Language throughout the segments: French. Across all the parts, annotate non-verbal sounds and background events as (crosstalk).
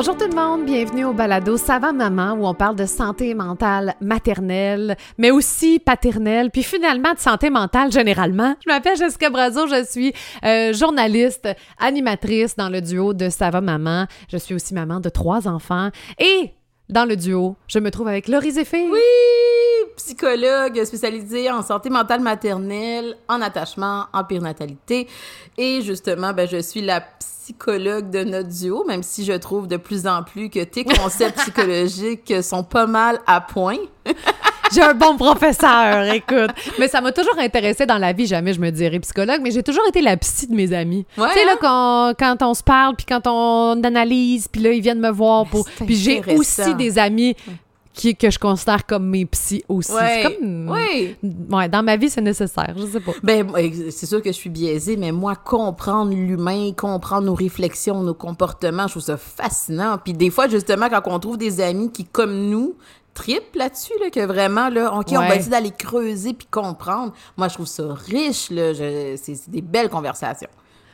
Bonjour tout le monde, bienvenue au balado Savant Maman où on parle de santé mentale maternelle, mais aussi paternelle, puis finalement de santé mentale généralement. Je m'appelle Jessica Brazo, je suis euh, journaliste, animatrice dans le duo de Savant Maman. Je suis aussi maman de trois enfants et dans le duo, je me trouve avec Laurie Zéphé. Oui, psychologue spécialisée en santé mentale maternelle, en attachement, en périnatalité. Et justement, ben, je suis la psychologue de notre duo, même si je trouve de plus en plus que tes (laughs) concepts psychologiques sont pas mal à point. (laughs) j'ai un bon professeur, écoute. Mais ça m'a toujours intéressé dans la vie. Jamais je me dirais psychologue, mais j'ai toujours été la psy de mes amis. tu sais, là, hein? quand, quand, on se parle, puis quand on analyse, puis là, ils viennent me voir. Pour... Puis j'ai aussi des amis qui, que je considère comme mes psys aussi. Ouais. Comme, oui. Ouais, dans ma vie, c'est nécessaire. Je sais pas. Ben, c'est sûr que je suis biaisée, mais moi, comprendre l'humain, comprendre nos réflexions, nos comportements, je trouve ça fascinant. Puis des fois, justement, quand on trouve des amis qui, comme nous, tripent là-dessus, là, que vraiment, là, OK, on va essayer d'aller creuser puis comprendre. Moi, je trouve ça riche, là. C'est des belles conversations.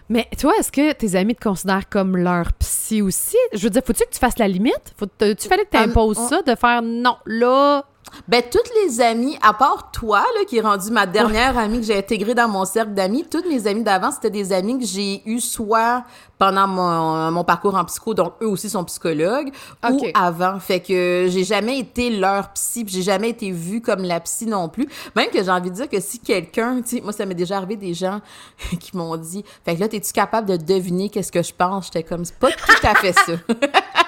Mais toi, est-ce que tes amis te considèrent comme leur psy aussi? Je veux dire, faut-tu que tu fasses la limite? Faut tu fallait que tu imposes ça, de faire non, là, ben, toutes les amies, à part toi, là, qui est rendue ma dernière amie que j'ai intégrée dans mon cercle d'amis, toutes mes amies d'avant, c'était des amis que j'ai eu soit pendant mon, mon, parcours en psycho, donc eux aussi sont psychologues, ou avant. Fait que j'ai jamais été leur psy, j'ai jamais été vue comme la psy non plus. Même que j'ai envie de dire que si quelqu'un, tu sais, moi, ça m'est déjà arrivé des gens (laughs) qui m'ont dit, fait que là, t'es-tu capable de deviner qu'est-ce que je pense? J'étais comme, c'est pas tout à fait ça. (laughs)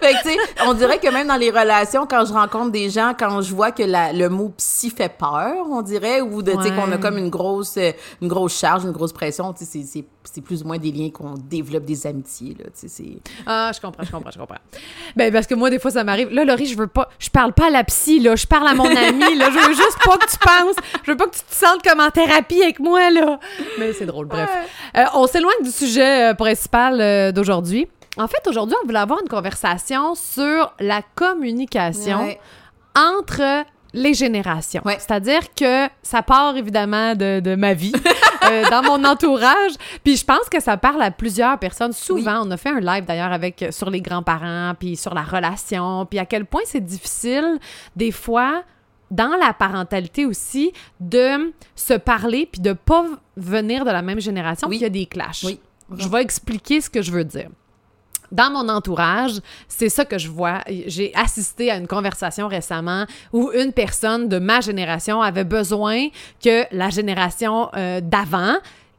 fait que, tu sais, on dirait que même dans les relations, quand je rencontre des gens, quand je vois que la, le mot psy fait peur, on dirait, ou de, tu sais, qu'on a comme une grosse, une grosse charge, une grosse pression, tu sais, c'est plus ou moins des liens qu'on développe des amitiés, là, tu sais, Ah, je comprends, je comprends, je comprends. Ben, parce que moi, des fois, ça m'arrive. Là, Laurie, je veux pas, je parle pas à la psy, là, je parle à mon (laughs) ami, là, je veux juste pas que tu penses, je veux pas que tu te sentes comme en thérapie avec moi, là. Mais c'est drôle, bref. Euh, on s'éloigne du sujet euh, principal euh, d'aujourd'hui. En fait, aujourd'hui, on voulait avoir une conversation sur la communication entre les générations. C'est-à-dire que ça part évidemment de, ma vie, (laughs) euh, dans mon entourage, puis je pense que ça parle à plusieurs personnes. Souvent, on a fait un live d'ailleurs avec sur les grands-parents, puis sur la relation, puis à quel point c'est difficile des fois dans la parentalité aussi de se parler puis de pas venir de la même génération, puis il y a des clashs. Je vais expliquer ce que je veux dire dans mon entourage, c'est ça que je vois. J'ai assisté à une conversation récemment où une personne de ma génération avait besoin que la génération euh, d'avant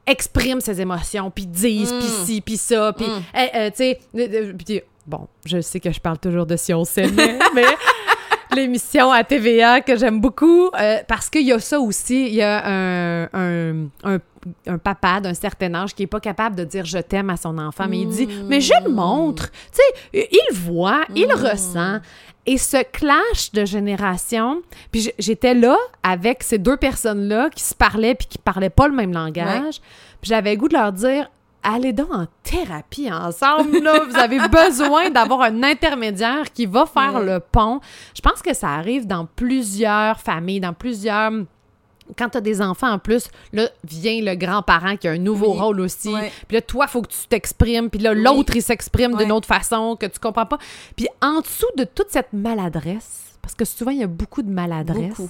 exprime ses émotions, puis dise, puis mm. ci, puis ça, puis, mm. eh, euh, tu sais, bon, je sais que je parle toujours de si on s'aimait, mais (laughs) l'émission à TVA que j'aime beaucoup euh, parce qu'il y a ça aussi. Il y a un, un, un, papa d'un certain âge qui est pas capable de dire je t'aime à son enfant, mais il dit mais je le montre. Tu sais, il voit, il mm. ressent. Et ce clash de génération, puis j'étais là avec ces deux personnes-là qui se parlaient puis qui parlaient pas le même langage. Puis j'avais goût de leur dire allez donc en thérapie ensemble. Là. Vous avez (laughs) besoin d'avoir un intermédiaire qui va faire le pont. Je pense que ça arrive dans plusieurs familles, dans plusieurs quand tu as des enfants en plus, là vient le grand-parent qui a un nouveau rôle aussi. Puis là, toi, il faut que tu t'exprimes. Puis là, l'autre, il s'exprime d'une autre façon que tu comprends pas. Puis en dessous de toute cette maladresse, parce que souvent, il y a beaucoup de maladresse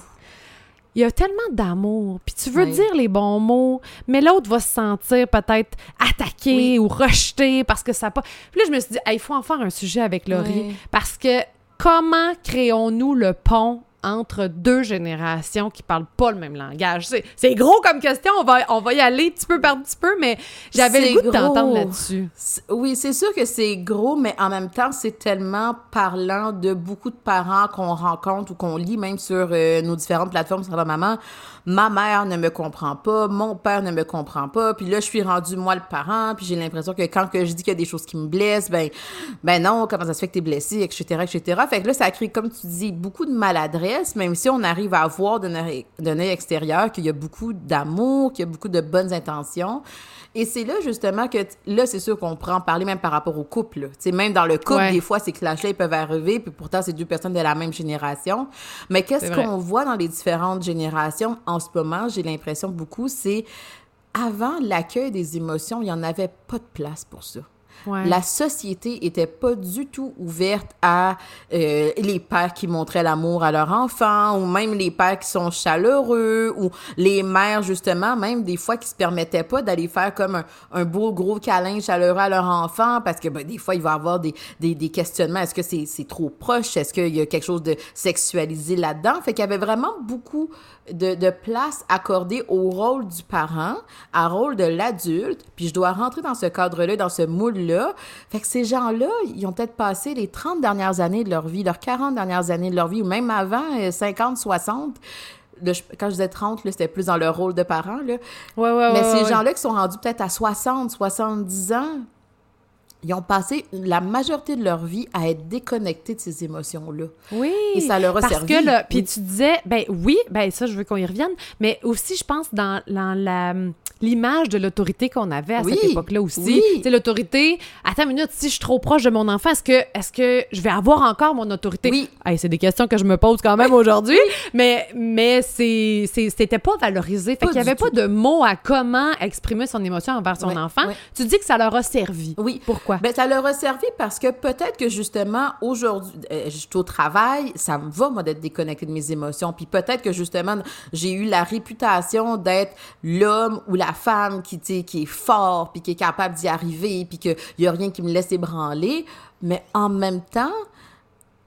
il y a tellement d'amour, puis tu veux dire les bons mots, mais l'autre va se sentir peut-être attaqué ou rejeté parce que ça pas. Puis là, je me suis dit, il faut en faire un sujet avec Laurie parce que comment créons-nous le pont entre deux générations qui parlent pas le même langage? C'est gros comme question, on va, on va y aller petit peu par petit peu, mais j'avais le goût de t'entendre là-dessus. Oui, c'est sûr que c'est gros, mais en même temps, c'est tellement parlant de beaucoup de parents qu'on rencontre ou qu'on lit même sur euh, nos différentes plateformes sur la maman ma mère ne me comprend pas, mon père ne me comprend pas, puis là, je suis rendue moi le parent, puis j'ai l'impression que quand que je dis qu'il y a des choses qui me blessent, ben, ben non, comment ça se fait que t'es blessé, etc., etc. Fait que là, ça crée, comme tu dis, beaucoup de maladresse, même si on arrive à voir d'un œil extérieur qu'il y a beaucoup d'amour, qu'il y a beaucoup de bonnes intentions. Et c'est là, justement, que là, c'est sûr qu'on prend parler même par rapport au couple. Tu sais, même dans le couple, des fois, ces clashs-là, ils peuvent arriver, puis pourtant, c'est deux personnes de la même génération. Mais qu'est-ce qu'on voit dans les différentes générations en ce moment, j'ai l'impression beaucoup, c'est avant l'accueil des émotions, il n'y en avait pas de place pour ça. La société était pas du tout ouverte à euh, les pères qui montraient l'amour à leurs enfants, ou même les pères qui sont chaleureux, ou les mères, justement, même des fois qui se permettaient pas d'aller faire comme un, beau gros câlin chaleureux à leur enfant, parce que ben, des fois, il va avoir des, des, des questionnements. Est-ce que c'est c'est trop proche? Est-ce qu'il y a quelque chose de sexualisé là-dedans? Fait qu'il y avait vraiment beaucoup de, de place accordée au rôle du parent, au rôle de l'adulte, puis je dois rentrer dans ce cadre-là, dans ce moule-là. Fait que ces gens-là, ils ont peut-être passé les 30 dernières années de leur vie, leurs 40 dernières années de leur vie, ou même avant, euh, 50, 60. Là, je- quand je disais 30, là, c'était plus dans leur rôle de parent. Là. Ouais, ouais, Mais ouais, ces gens-là qui sont rendus peut-être à 60, 70 ans, ils ont passé la majorité de leur vie à être déconnectés de ces émotions-là. Oui. Et ça leur a parce servi. que puis tu disais, ben oui, ben ça, je veux qu'on y revienne, mais aussi, je pense, dans, dans la l'image de l'autorité qu'on avait à Oui. cette époque-là aussi. Oui. L'autorité, attends une minute, si je suis trop proche de mon enfant, est-ce que, est-ce que je vais avoir encore mon autorité? Oui. Hey, c'est des questions que je me pose quand même aujourd'hui, mais, mais c'est, c'était pas valorisé. Fait qu'il y du avait pas de mots à comment exprimer son émotion envers son enfant. Tu dis que ça leur a servi. Oui. Pourquoi? Ben, ça leur a servi parce que peut-être que justement, aujourd'hui, euh, je suis au travail, ça me va, moi, d'être déconnectée de mes émotions. Puis peut-être que justement, j'ai eu la réputation d'être l'homme ou la femme qui, qui est fort, puis qui est capable d'y arriver, puis qu'il n'y a rien qui me laisse ébranler. Mais en même temps,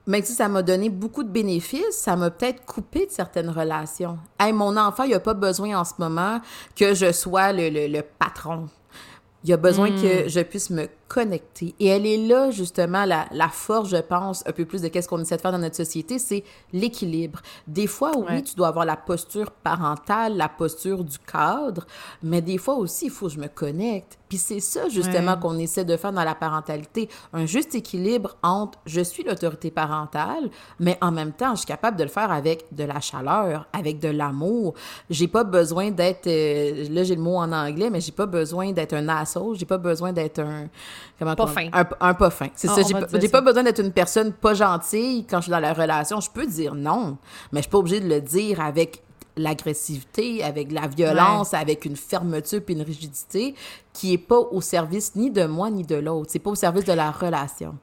même si ça m'a donné beaucoup de bénéfices, ça m'a peut-être coupé de certaines relations. Hey, mon enfant, il n'a pas besoin en ce moment que je sois le, le- le patron. Il a besoin que je puisse me connecter. Et elle est là, justement, la, la force, je pense, un peu plus de qu'est-ce qu'on essaie de faire dans notre société, c'est l'équilibre. Des fois, oui, Ouais. tu dois avoir la posture parentale, la posture du cadre, mais des fois aussi, il faut que je me connecte. Puis c'est ça, justement, Ouais. qu'on essaie de faire dans la parentalité. Un juste équilibre entre je suis l'autorité parentale, mais en même temps, je suis capable de le faire avec de la chaleur, avec de l'amour. J'ai pas besoin d'être, euh, là j'ai le mot en anglais, mais j'ai pas besoin d'être un asshole, j'ai pas besoin d'être un, comment Pas fin. Un, un pas fin. C'est Ah, ça, j'ai pas, besoin d'être une personne pas gentille quand je suis dans la relation. Je peux dire non, mais je suis pas obligée de le dire avec l'agressivité, avec la violence, avec une fermeture puis une rigidité qui est pas au service ni de moi ni de l'autre. C'est pas au service de la relation.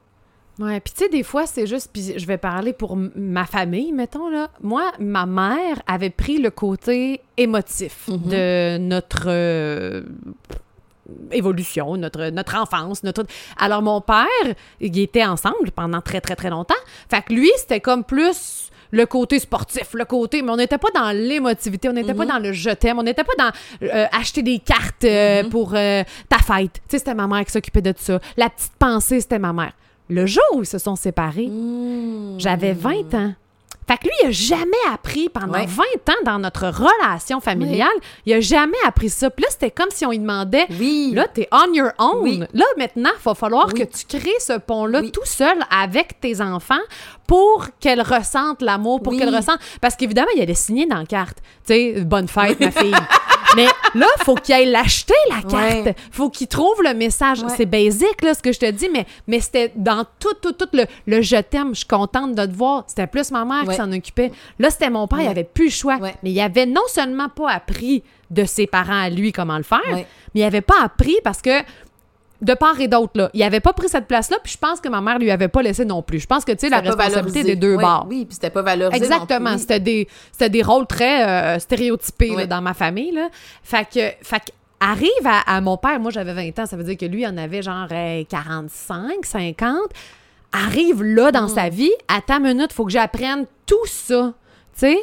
Ouais, puis tu sais, des fois, c'est juste, puis je vais parler pour ma famille, mettons, là. Moi, ma mère avait pris le côté émotif Mhm. de notre euh, évolution, notre, notre enfance, notre... Alors, mon père, il était ensemble pendant très, très, très longtemps. Fait que lui, c'était comme plus le côté sportif, le côté... Mais on n'était pas dans l'émotivité, on n'était pas dans le je t'aime, on n'était pas dans euh, acheter des cartes euh, pour euh, ta fête. Tu sais, c'était ma mère qui s'occupait de ça. La petite pensée, c'était ma mère. Le jour où ils se sont séparés, j'avais 20 ans. Fait que lui, il a jamais appris pendant Ouais. 20 ans dans notre relation familiale, il a jamais appris ça. Puis là, c'était comme si on lui demandait Oui. Là, t'es on your own. Oui. Là, maintenant, il va falloir que tu crées ce pont-là tout seul avec tes enfants pour qu'elles ressentent l'amour, pour qu'elles ressentent... Parce qu'évidemment, il allait signer dans la carte. Tu sais, bonne fête, ma fille. (laughs) Mais là, faut qu'il aille l'acheter, la carte. Ouais. Faut qu'il trouve le message. Ouais. C'est basique, là, ce que je te dis, mais, mais c'était dans tout, tout, tout le, le je t'aime, je suis contente de te voir. C'était plus ma mère qui s'en occupait. Là, c'était mon père, il avait plus le choix. Mais il avait non seulement pas appris de ses parents à lui comment le faire, mais il avait pas appris parce que de part et d'autre, là, il avait pas pris cette place-là, puis je pense que ma mère lui avait pas laissé non plus. Je pense que, tu sais, la responsabilité valorisé. des deux Ouais, bords. Oui, puis c'était pas valorisé. Exactement. C'était des, c'était des rôles très euh, stéréotypés là, dans ma famille. Là. Fait que, fait que arrive à, à mon père, moi j'avais 20 ans, ça veut dire que lui, il en avait genre euh, 45, 50. Arrive là Mm. dans sa vie, à ta minute, faut que j'apprenne tout ça. Tu sais?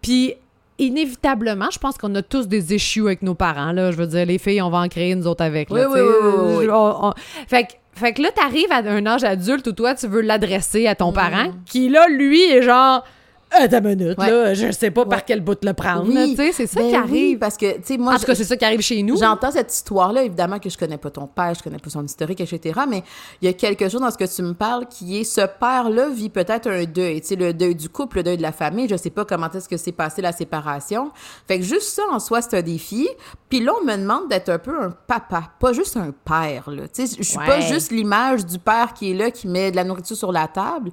Puis inévitablement, je pense qu'on a tous des issues avec nos parents. Là. Je veux dire, les filles, on va en créer nous autres avec. là, Oui, oui, oui, oui, oui. On- on- Fait que, fait que là, t'arrives à un âge adulte où toi, tu veux l'adresser à Mm. ton parent, qui là, lui, est genre. À ta minute, Ouais. là, je sais pas par quel bout le prendre. Oui. là, tu sais, c'est ça Ben qui oui, arrive. parce que, tu sais, moi, en tout cas, c'est ça qui arrive chez nous. J'entends cette histoire-là, évidemment que je connais pas ton père, je connais pas son historique, etc. Mais il y a quelque chose dans ce que tu me parles qui est ce père-là vit peut-être un deuil, tu sais, le deuil du couple, le deuil de la famille. Je sais pas comment est-ce que s'est passé la séparation. Fait que juste ça en soi, c'est un défi. Puis là, on me demande d'être un peu un papa, pas juste un père, là. Tu sais, je suis pas juste l'image du père qui est là, qui met de la nourriture sur la table.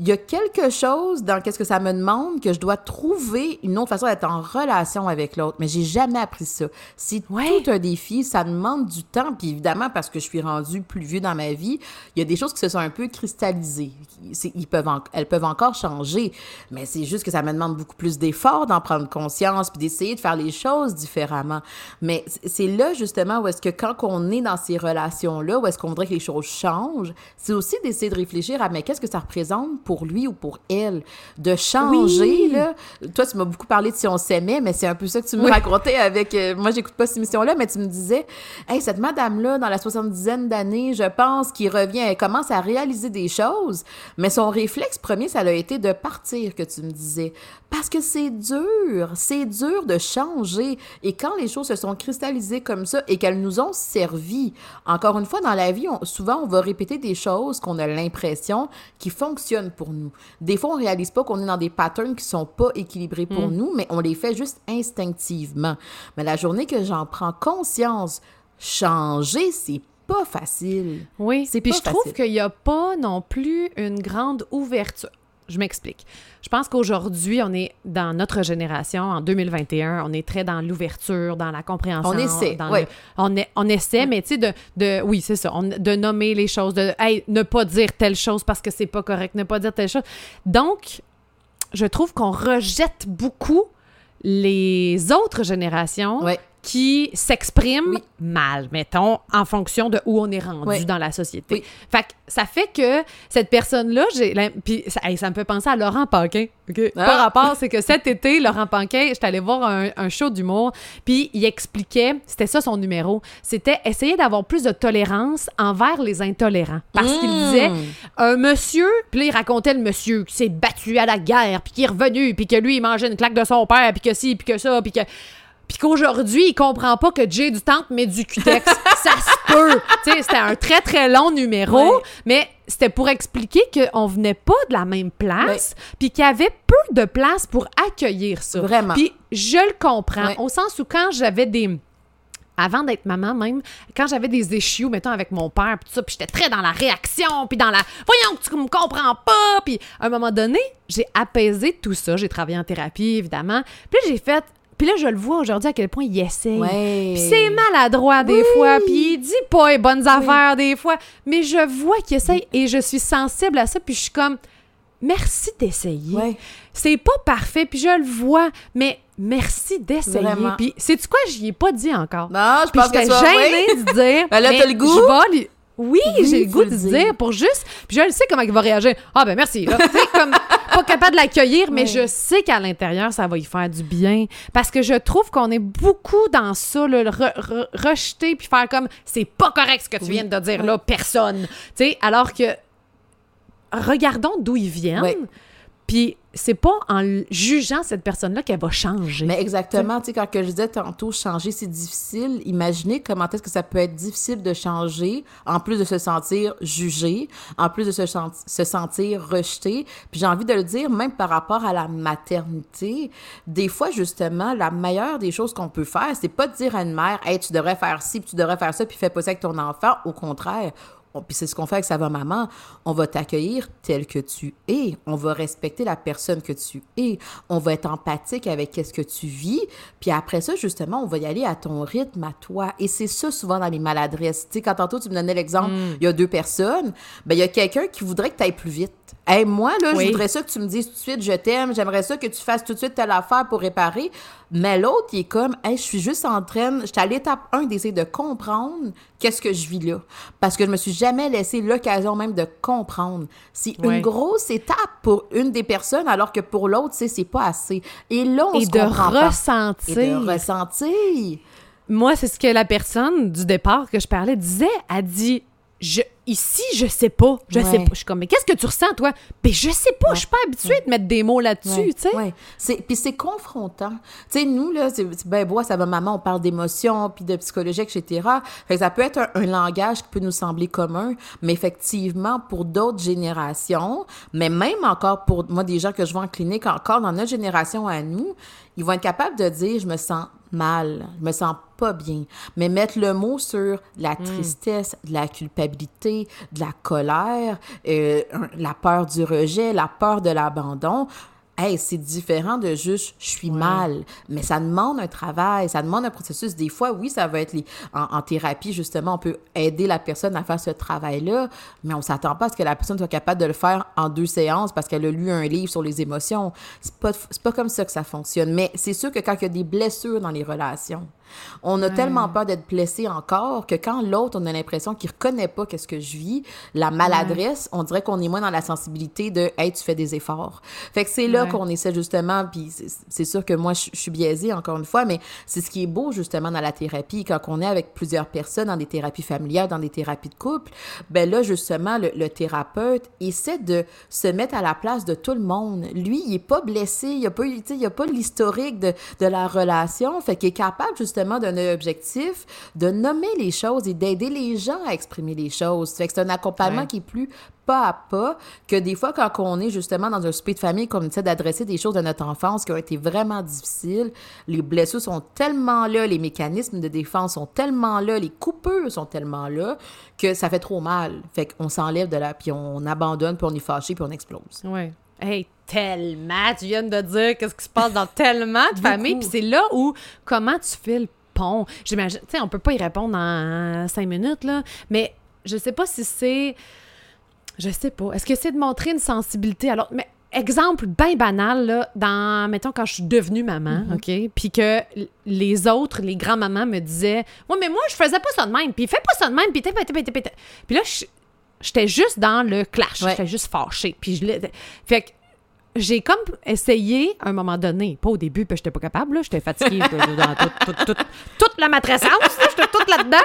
Il y a quelque chose dans qu'est-ce que ça me me demande que je dois trouver une autre façon d'être en relation avec l'autre. Mais j'ai jamais appris ça. C'est Ouais. tout un défi. Ça demande du temps. Puis évidemment, parce que je suis rendue plus vieux dans ma vie, il y a des choses qui se sont un peu cristallisées. Ils peuvent en- elles peuvent encore changer. Mais c'est juste que ça me demande beaucoup plus d'efforts d'en prendre conscience puis d'essayer de faire les choses différemment. Mais c'est là, justement, où est-ce que quand on est dans ces relations-là, où est-ce qu'on voudrait que les choses changent, c'est aussi d'essayer de réfléchir à, mais qu'est-ce que ça représente pour lui ou pour elle? De changer, Oui. là. Toi, tu m'as beaucoup parlé de si on s'aimait, mais c'est un peu ça que tu me Oui. racontais avec... euh, moi, j'écoute pas cette émission-là, mais tu me disais, hey, cette madame-là, dans la soixante-dizaine d'années, je pense, qui revient, elle commence à réaliser des choses, mais son réflexe premier, ça a été de partir, que tu me disais. Parce que c'est dur, c'est dur de changer. Et quand les choses se sont cristallisées comme ça et qu'elles nous ont servi, encore une fois, dans la vie, on- souvent, on va répéter des choses qu'on a l'impression qui fonctionnent pour nous. Des fois, on réalise pas qu'on est dans des patterns qui sont pas équilibrés pour nous, mais on les fait juste instinctivement. Mais la journée que j'en prends conscience, changer, c'est pas facile. Oui, C'est puis pas je trouve qu'il n'y a pas non plus une grande ouverture. Je m'explique. Je pense qu'aujourd'hui, on est dans notre génération, en 2021, on est très dans l'ouverture, dans la compréhension. On essaie, dans le- on, est- on essaie, mais tu sais, de, de. Oui, c'est ça. on- de nommer les choses, de. Hey, ne pas dire telle chose parce que c'est pas correct, ne pas dire telle chose. Donc, je trouve qu'on rejette beaucoup les autres générations. Qui s'expriment Oui. mal, mettons, en fonction de où on est rendu Oui. dans la société. Oui. Fait que ça fait que cette personne-là, j'ai puis ça, hey, ça me fait penser à Laurent Paquin. OK? Ah! Par rapport, c'est que cet été, Laurent Paquin, j'étais allée voir un, un show d'humour, puis il expliquait, c'était ça son numéro, c'était essayer d'avoir plus de tolérance envers les intolérants. Parce qu'il Mmh. disait, un monsieur, puis il racontait le monsieur qui s'est battu à la guerre, puis qui est revenu, puis que lui, il mangeait une claque de son père, puis que ci, puis que ça, puis que... Puis qu'aujourd'hui, il comprend pas que Jay du Temple met du cutex. (laughs) ça se peut. Tu sais, c'était un très, très long numéro, mais c'était pour expliquer qu'on venait pas de la même place, puis qu'il y avait peu de place pour accueillir ça. Vraiment. Puis je le comprends, au sens où quand j'avais des avant d'être maman même, quand j'avais des issues, mettons, avec mon père, puis tout ça, puis j'étais très dans la réaction, puis dans la « voyons que tu me comprends pas », puis à un moment donné, j'ai apaisé tout ça, j'ai travaillé en thérapie, évidemment, puis j'ai fait... Puis là, je le vois aujourd'hui à quel point il essaye. Ouais. Puis c'est maladroit des Oui. fois, puis il dit pas les bonnes affaires des fois, mais je vois qu'il essaye et je suis sensible à ça, puis je suis comme merci d'essayer. Ouais. C'est pas parfait, puis je le vois, mais merci d'essayer. Puis sais-tu quoi, j'y ai pas dit encore. Non, je Puis pense que tu gênée de dire. Ben là, t'as le goût? Je vais Oui, Oui, j'ai le goût de dire pour juste. Puis je le sais comment il va réagir. Ah ben merci. là. Comme (laughs) pas capable de l'accueillir, mais je sais qu'à l'intérieur, ça va y faire du bien. Parce que je trouve qu'on est beaucoup dans ça, là, le re- re- rejeter puis faire comme c'est pas correct ce que tu Oui. viens de dire là, personne. Tu sais, alors que regardons d'où ils viennent. Puis c'est pas en jugeant cette personne-là qu'elle va changer. Mais exactement, tu sais, quand je disais tantôt, changer, c'est difficile. Imaginez comment est-ce que ça peut être difficile de changer, en plus de se sentir jugé, en plus de se, se sentir rejeté. Puis j'ai envie de le dire, même par rapport à la maternité, des fois, justement, la meilleure des choses qu'on peut faire, c'est pas de dire à une mère, « Hey, tu devrais faire ci, puis tu devrais faire ça, puis fais pas ça avec ton enfant. » Au contraire, on- puis c'est ce qu'on fait avec va maman. On va t'accueillir tel que tu es. On va respecter la personne que tu es. On va être empathique avec qu'est-ce que tu vis. Puis après ça, justement, on va y aller à ton rythme, à toi. Et c'est ça souvent dans les maladresses. Tu sais, quand tantôt tu me donnais l'exemple, il y a deux personnes, ben il y a quelqu'un qui voudrait que tu ailles plus vite. Hey, moi, là, Oui. je voudrais ça que tu me dises tout de suite, je t'aime, j'aimerais ça que tu fasses tout de suite telle affaire pour réparer. Mais l'autre, il est comme, hey, je suis juste en train, j'étais à l'étape 1 d'essayer de comprendre qu'est-ce que je vis là. Parce que je me suis jamais laissé l'occasion même de comprendre. C'est une grosse étape pour une des personnes, alors que pour l'autre, c'est c'est pas assez. Et là, on et se de pas. ressentir. Et de ressentir. Moi, c'est ce que la personne du départ que je parlais disait. Elle dit je, Ici, je sais pas. Je Ouais. sais pas. Je suis comme Mais qu'est-ce que tu ressens, toi? Ben, je sais pas. Je suis pas habituée de mettre des mots là-dessus, Ouais, tu sais. ouais. Puis c'est confrontant. Tu sais, nous, là, c'est ben bois, ça va maman, on parle d'émotions, puis de psychologie, etc. Fait que ça peut être un, un langage qui peut nous sembler commun, mais effectivement, pour d'autres générations, mais même encore pour moi, des gens que je vois en clinique, encore dans notre génération à nous, ils vont être capables de dire, je me sens mal, je me sens pas bien. Mais mettre le mot sur la tristesse, de la culpabilité, de la colère, euh, la peur du rejet, la peur de l'abandon, hey, c'est différent de juste je suis mal, mais ça demande un travail, ça demande un processus. Des fois, oui, ça va être les... en, thérapie, justement, on peut aider la personne à faire ce travail-là, mais on s'attend pas à ce que la personne soit capable de le faire en deux séances parce qu'elle a lu un livre sur les émotions. C'est pas, pas comme ça que ça fonctionne. Mais c'est sûr que quand il y a des blessures dans les relations, on a tellement peur d'être blessé encore que quand l'autre, on a l'impression qu'il reconnaît pas qu'est-ce que je vis, la maladresse, on dirait qu'on est moins dans la sensibilité de hey, tu fais des efforts. Fait que c'est là qu'on essaie justement, puis c'est sûr que moi, je suis biaisée encore une fois, mais c'est ce qui est beau justement dans la thérapie, quand on est avec plusieurs personnes dans des thérapies familiales, dans des thérapies de couple, ben là, justement, le, thérapeute essaie de se mettre à la place de tout le monde. Lui, il est pas blessé, il a pas, il a pas l'historique de, de la relation, fait qu'il est capable justement d'un objectif, de nommer les choses et d'aider les gens à exprimer les choses. Fait que c'est un accompagnement qui est plus pas à pas que des fois, quand on est justement dans un souper de famille, qu'on essaie d'adresser des choses de notre enfance qui ont été vraiment difficiles, les blessures sont tellement là, les mécanismes de défense sont tellement là, les coupures sont tellement là, que ça fait trop mal. Fait qu'on s'enlève de là, puis on abandonne, puis on est fâché, puis on explose. Hey, tellement, tu viens de dire qu'est-ce qui se passe dans tellement de (laughs) familles, puis c'est là où, comment tu fais le pont? J'imagine, tu sais, on peut pas y répondre en cinq minutes, là, mais je sais pas si c'est, je sais pas, est-ce que c'est de montrer une sensibilité alors, mais exemple bien banal, là, dans, mettons, quand je suis devenue maman, mm-hmm. OK, puis que les autres, les grands-mamans me disaient « Ouais, mais moi, je faisais pas ça de même, puis fais pas ça de même, puis t'es, Puis là, j'étais juste dans le clash. J'étais juste fâchée. Puis je Fait que j'ai comme essayé à un moment donné, pas au début, puis j'étais pas capable, j'étais fatiguée dans toute la matrescence, j'étais toute là-dedans.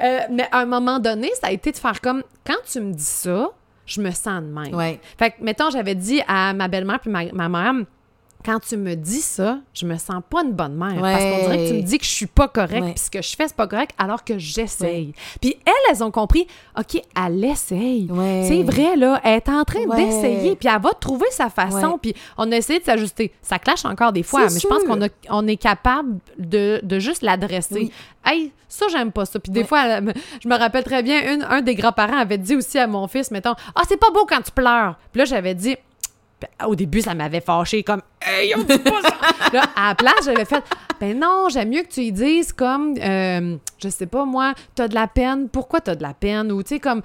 Euh, mais à un moment donné, ça a été de faire comme, quand tu me dis ça, je me sens de même. Fait que, mettons, j'avais dit à ma belle-mère puis ma, ma mère, quand tu me dis ça, je me sens pas une bonne mère. Parce qu'on dirait que tu me dis que je suis pas correcte, puis ce que je fais, c'est pas correct, alors que j'essaye. Puis elles, elles ont compris, OK, elle essaye. C'est vrai, là, elle est en train d'essayer, puis elle va trouver sa façon, puis on a essayé de s'ajuster. Ça clash encore des fois, mais je pense qu'on on est capable de, de juste l'adresser. Hey, ça, j'aime pas ça. Puis des fois, je me rappelle très bien, une, un des grands-parents avait dit aussi à mon fils, mettons, Ah, c'est pas beau quand tu pleures. Puis là, j'avais dit, au début, ça m'avait fâché comme Hey, on dit pas ça! (laughs) là, à la place, j'avais fait Ben non, j'aime mieux que tu y dises comme euh, je sais pas moi, t'as de la peine, pourquoi t'as de la peine? Ou tu sais, comme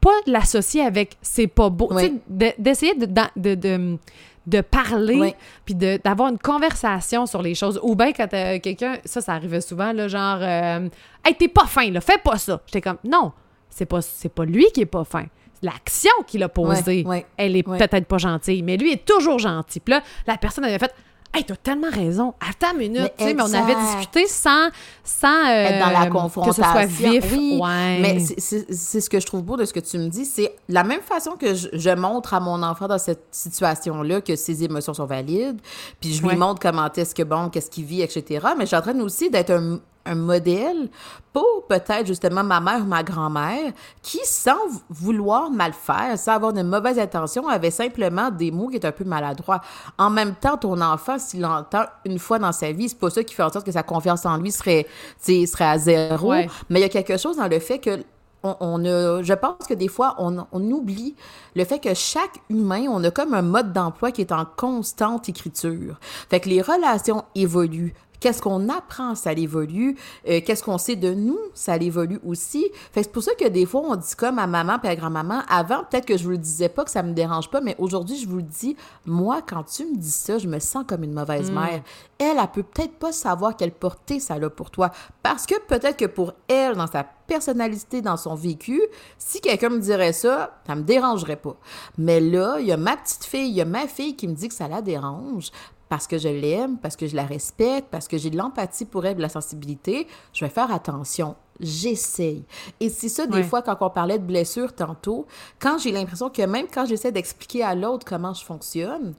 pas l'associer avec c'est pas beau. Tu sais, d'essayer de, de, de, parler, puis d'avoir une conversation sur les choses. Ou bien quand quelqu'un, ça, ça arrivait souvent, là, genre euh, Hey, t'es pas fin, là, fais pas ça. J'étais comme Non, c'est pas, pas lui qui est pas fin l'action qu'il a posée, elle est peut-être pas gentille, mais lui est toujours gentil. Puis là, la personne avait fait Hey, t'as tellement raison. Attends une minute, mais, mais on avait discuté sans, sans être dans la confrontation. Euh, que ce soit vif. Oui, mais c'est ce que je trouve beau de ce que tu me dis. C'est la même façon que je, montre à mon enfant dans cette situation-là que ses émotions sont valides, puis je lui montre comment est-ce que bon, qu'est-ce qu'il vit, etc. Mais je suis en train aussi d'être un, un modèle pour peut-être justement ma mère ou ma grand-mère qui, sans vouloir mal faire, sans avoir de mauvaises intentions, avait simplement des mots qui étaient un peu maladroits. En même temps, ton enfant, s'il l'entend une fois dans sa vie, c'est pas ça qui fait en sorte que sa confiance en lui serait, serait à zéro. Mais il y a quelque chose dans le fait que on, je pense que des fois, on, on, oublie le fait que chaque humain, on a comme un mode d'emploi qui est en constante écriture. Fait que les relations évoluent, Qu'est-ce qu'on apprend, ça évolue. Euh, qu'est-ce qu'on sait de nous, ça évolue aussi. Fait c'est pour ça que des fois, on dit comme à maman et à grand-maman, avant, peut-être que je vous le disais pas, que ça me dérange pas, mais aujourd'hui, je vous le dis, moi, quand tu me dis ça, je me sens comme une mauvaise mm. mère. Elle, elle peut peut-être pas savoir quelle portée ça a pour toi. Parce que peut-être que pour elle, dans sa personnalité, dans son vécu, si quelqu'un me dirait ça, ça me dérangerait pas. Mais là, il y a ma petite fille, il y a ma fille qui me dit que ça la dérange parce que je l'aime, parce que je la respecte, parce que j'ai de l'empathie pour elle, de la sensibilité, je vais faire attention. J'essaye. Et c'est ça, des fois, quand on parlait de blessures tantôt, quand j'ai l'impression que même quand j'essaie d'expliquer à l'autre comment je fonctionne,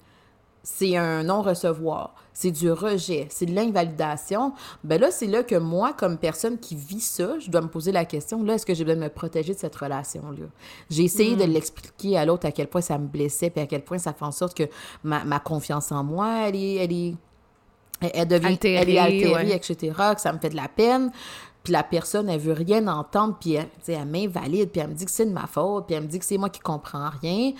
c'est un non-recevoir, c'est du rejet, c'est de l'invalidation, ben là, c'est là que moi, comme personne qui vit ça, je dois me poser la question, là, est-ce que j'ai besoin de me protéger de cette relation-là? J'ai essayé de mm. l'expliquer à l'autre à quel point ça me blessait, puis à quel point ça fait en sorte que ma, confiance en moi, elle est... Elle est elle devient altérée, elle est altérée, etc., que ça me fait de la peine. Puis la personne, elle veut rien entendre, puis elle, elle m'invalide, puis elle me dit que c'est de ma faute, puis elle me dit que c'est moi qui comprends rien.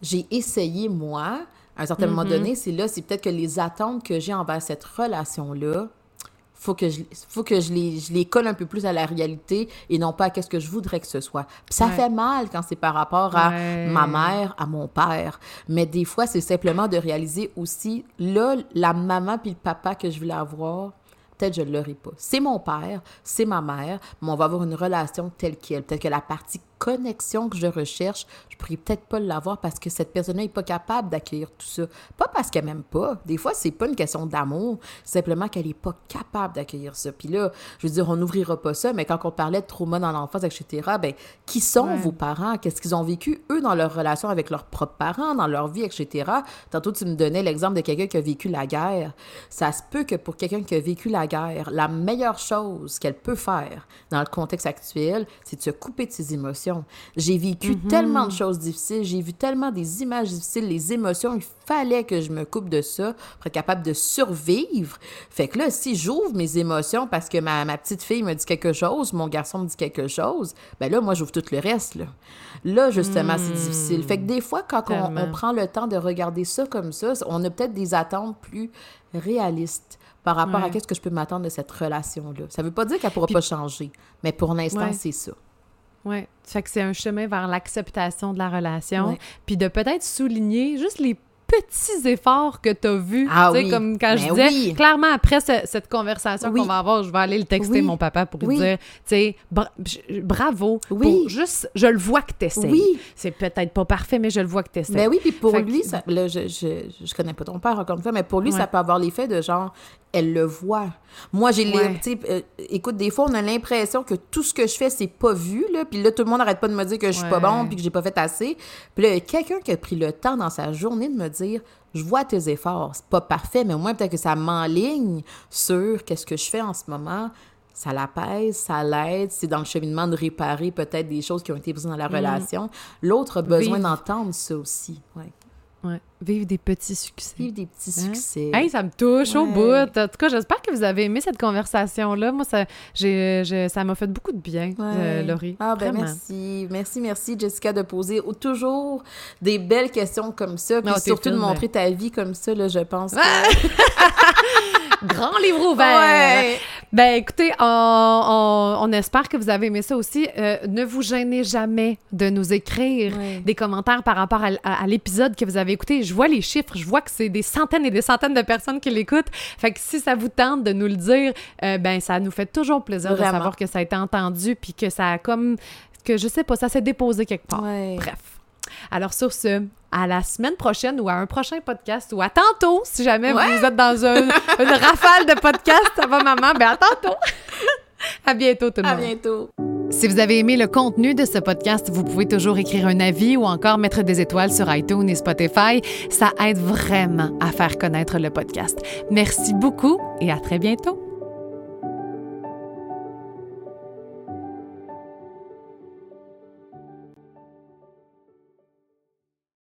J'ai essayé, moi, À un certain moment Mhm. donné, c'est là, c'est peut-être que les attentes que j'ai envers cette relation-là, faut que je, faut que je les, je les colle un peu plus à la réalité et non pas à qu'est-ce que je voudrais que ce soit. Puis ça Ouais. fait mal quand c'est par rapport à Ouais. ma mère, à mon père. Mais des fois, c'est simplement de réaliser aussi, là, la maman puis le papa que je voulais avoir, peut-être je ne l'aurai pas. C'est mon père, c'est ma mère, mais on va avoir une relation telle qu'elle. Peut-être que la partie connexion que je recherche, je pourrais peut-être pas l'avoir parce que cette personne-là n'est pas capable d'accueillir tout ça. Pas parce qu'elle m'aime pas. Des fois, c'est pas une question d'amour, simplement qu'elle est pas capable d'accueillir ça. Puis là, je veux dire, on n'ouvrira pas ça, mais quand on parlait de trauma dans l'enfance, etc., ben, qui sont Ouais. vos parents? Qu'est-ce qu'ils ont vécu, eux, dans leur relation avec leurs propres parents, dans leur vie, etc.? Tantôt, tu me donnais l'exemple de quelqu'un qui a vécu la guerre. Ça se peut que pour quelqu'un qui a vécu la guerre, la meilleure chose qu'elle peut faire dans le contexte actuel, c'est de se couper de ses émotions. J'ai vécu tellement de choses difficiles, j'ai vu tellement des images difficiles, les émotions, il fallait que je me coupe de ça pour être capable de survivre. Fait que là, si j'ouvre mes émotions parce que ma, ma petite fille me dit quelque chose, mon garçon me dit quelque chose, ben là, moi, j'ouvre tout le reste, là. Là, justement, c'est difficile. Fait que des fois, quand on, prend le temps de regarder ça comme ça, on a peut-être des attentes plus réalistes par rapport à qu'est-ce que je peux m'attendre de cette relation-là. Ça veut pas dire qu'elle pourra Puis- pas changer, mais pour l'instant, Ouais. c'est ça. Oui. Fait que c'est un chemin vers l'acceptation de la relation. Ouais. Puis de peut-être souligner juste les petits efforts que tu as vus. Ah Tu sais, oui. comme quand je Ben disais, oui. clairement, après ce- cette conversation Oui. qu'on va avoir, je vais aller le texter Oui. mon papa pour lui dire, tu sais, bra- bravo. Oui. Pour juste, je le vois que tu essaies. Oui. C'est peut-être pas parfait, mais je le vois que tu essaies. Ben oui, puis pour Fait que- lui, ça, là, je, je, je connais pas ton père encore une fois, mais pour lui, Ouais. ça peut avoir l'effet de genre, elle le voit. Moi, j'ai Ouais. euh, écoute, des fois, on a l'impression que tout ce que je fais, c'est pas vu, là, puis là, tout le monde arrête pas de me dire que je suis pas bon, puis que j'ai pas fait assez. Puis là, quelqu'un qui a pris le temps dans sa journée de me dire, je vois tes efforts, c'est pas parfait, mais au moins, peut-être que ça m'enligne sur qu'est-ce que je fais en ce moment. Ça l'apaise, ça l'aide, c'est dans le cheminement de réparer peut-être des choses qui ont été brises dans la relation. L'autre a besoin d'entendre ça aussi. Ouais. Ouais. Vivre des petits succès. Vivre des petits Hein? succès. Hey, ça me touche au bout. En tout cas, j'espère que vous avez aimé cette conversation-là. Moi, ça j'ai, j'ai- ça m'a fait beaucoup de bien, euh, Ouais. Laurie. Ah ben Vraiment. merci. Merci, merci Jessica de poser toujours des belles questions comme ça. Puis surtout de montrer ta vie comme ça, là, je pense. que- (laughs) Grand livre ouvert. Ben écoutez, on, on- on espère que vous avez aimé ça aussi. Euh, ne vous gênez jamais de nous écrire des commentaires par rapport à, à- à l'épisode que vous avez écouté. Je vois les chiffres, je vois que c'est des centaines et des centaines de personnes qui l'écoutent. Fait que si ça vous tente de nous le dire, euh, ben ça nous fait toujours plaisir de Vraiment. savoir que ça a été entendu puis que ça a comme que je sais pas, ça s'est déposé quelque part. Bref. Alors sur ce, à la semaine prochaine ou à un prochain podcast ou à tantôt si jamais Ouais. vous êtes dans un- une rafale de podcasts avant maman, ben à tantôt. (laughs) à bientôt tout le À monde. bientôt. Si vous avez aimé le contenu de ce podcast, vous pouvez toujours écrire un avis ou encore mettre des étoiles sur iTunes et Spotify. Ça aide vraiment à faire connaître le podcast. Merci beaucoup et à très bientôt.